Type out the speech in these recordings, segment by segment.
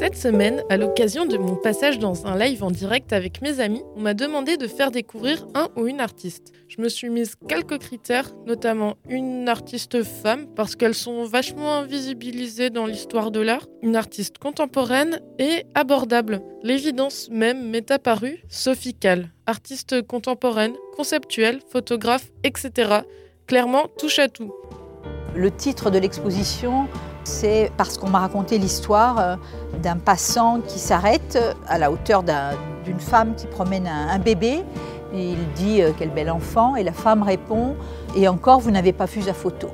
Cette semaine, à l'occasion de mon passage dans un live en direct avec mes amis, on m'a demandé de faire découvrir un ou une artiste. Je me suis mise quelques critères, notamment une artiste femme, parce qu'elles sont vachement invisibilisées dans l'histoire de l'art, une artiste contemporaine et abordable. L'évidence même m'est apparue, Sophie artiste contemporaine, conceptuelle, photographe, etc. Clairement, touche à tout. Le titre de l'exposition c'est parce qu'on m'a raconté l'histoire euh, d'un passant qui s'arrête à la hauteur d'une femme qui promène un, bébé. il dit euh, quel bel enfant et la femme répond et encore vous n'avez pas vu sa photo,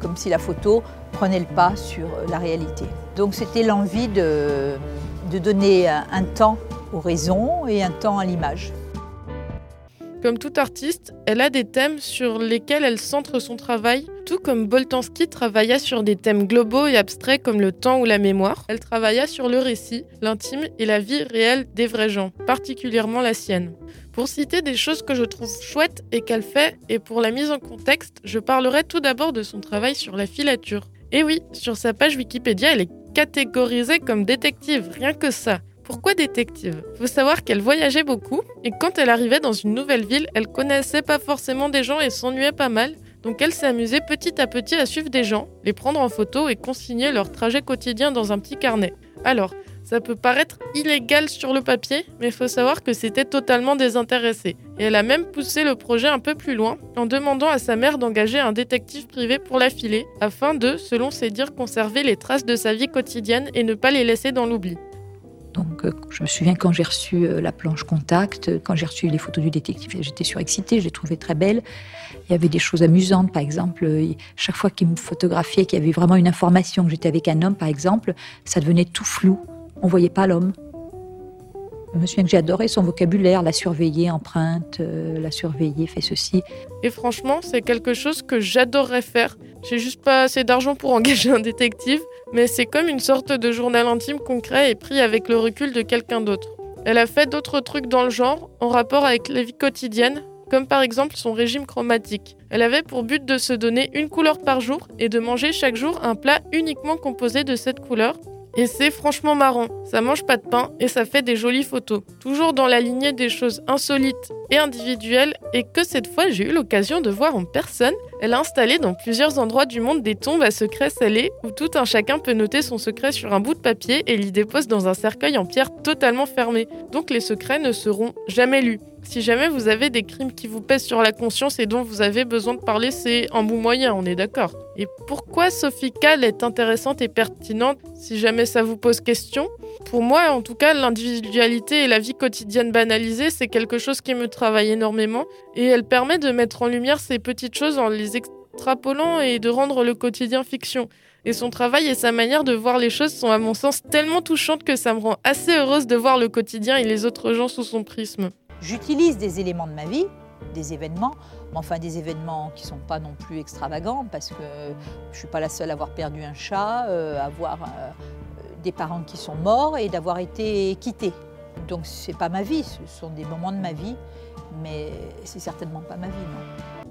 comme si la photo prenait le pas sur euh, la réalité. Donc c'était l'envie de donner un temps aux raisons et un temps à l'image. Comme toute artiste, elle a des thèmes sur lesquels elle centre son travail, tout comme Boltanski travailla sur des thèmes globaux et abstraits comme le temps ou la mémoire. Elle travailla sur le récit, l'intime et la vie réelle des vrais gens, particulièrement la sienne. Pour citer des choses que je trouve chouettes et qu'elle fait, et pour la mise en contexte, je parlerai tout d'abord de son travail sur la filature. Et oui, sur sa page Wikipédia, elle est catégorisée comme détective, rien que ça. Pourquoi détective? Faut savoir qu'elle voyageait beaucoup et quand elle arrivait dans une nouvelle ville, elle connaissait pas forcément des gens et s'ennuyait pas mal. Donc elle s'amusait petit à petit à suivre des gens, les prendre en photo et consigner leur trajet quotidien dans un petit carnet. Alors, ça peut paraître illégal sur le papier, mais faut savoir que c'était totalement désintéressé. Et elle a même poussé le projet un peu plus loin en demandant à sa mère d'engager un détective privé pour la filer, afin de, selon ses dires, conserver les traces de sa vie quotidienne et ne pas les laisser dans l'oubli. Euh, je me souviens quand j'ai reçu euh, la planche contact, euh, quand j'ai reçu les photos du détective, j'étais surexcitée, je les trouvais très belles. Il y avait des choses amusantes, par exemple, chaque fois qu'il me photographiait, qu'il y avait vraiment une information, que j'étais avec un homme, par exemple, ça devenait tout flou. On voyait pas l'homme. Je me souviens que j'ai adoré son vocabulaire, la surveiller, empreinte, la surveiller, fait ceci. Et franchement, c'est quelque chose que j'adorerais faire. J'ai juste pas assez d'argent pour engager un détective, mais c'est comme une sorte de journal intime concret et pris avec le recul de quelqu'un d'autre. Elle a fait d'autres trucs dans le genre, en rapport avec la vie quotidienne, comme par exemple son régime chromatique. Elle avait pour but de se donner une couleur par jour et de manger chaque jour un plat uniquement composé de cette couleur, et c'est franchement marrant, ça mange pas de pain et ça fait des jolies photos. Toujours dans la lignée des choses insolites et individuelles, et que cette fois j'ai eu l'occasion de voir en personne, elle a installé dans plusieurs endroits du monde des tombes à secrets scellés où tout un chacun peut noter son secret sur un bout de papier et l'y dépose dans un cercueil en pierre totalement fermé. Donc les secrets ne seront jamais lus. Si jamais vous avez des crimes qui vous pèsent sur la conscience et dont vous avez besoin de parler, c'est un bon moyen, on est d'accord. Et pourquoi Sophie Kahl est intéressante et pertinente si jamais ça vous pose question? Pour moi, en tout cas, l'individualité et la vie quotidienne banalisée, c'est quelque chose qui me travaille énormément et elle permet de mettre en lumière ces petites choses en les extrapolant et de rendre le quotidien fiction. Et son travail et sa manière de voir les choses sont à mon sens tellement touchantes que ça me rend assez heureuse de voir le quotidien et les autres gens sous son prisme. J'utilise des éléments de ma vie, des événements, mais enfin des événements qui ne sont pas non plus extravagants, parce que je ne suis pas la seule à avoir perdu un chat, euh, avoir euh, des parents qui sont morts et d'avoir été quittée. Donc ce n'est pas ma vie, ce sont des moments de ma vie, mais c'est certainement pas ma vie.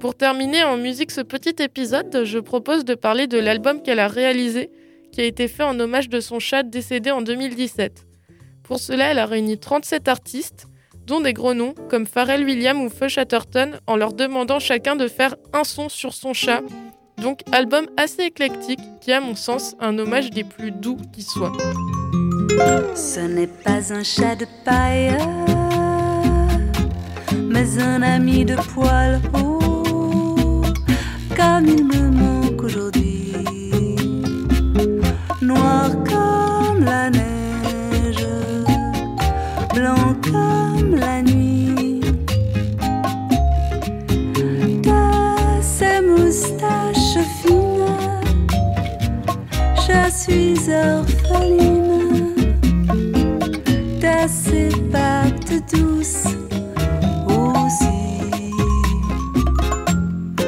Pour terminer en musique ce petit épisode, je propose de parler de l'album qu'elle a réalisé, qui a été fait en hommage de son chat décédé en 2017. Pour cela, elle a réuni 37 artistes, dont des gros noms comme Pharrell Williams ou Feu Chatterton, en leur demandant chacun de faire un son sur son chat. Donc album assez éclectique qui à mon sens un hommage des plus doux qui soit. Ce n'est pas un chat de paille, mais un ami de poil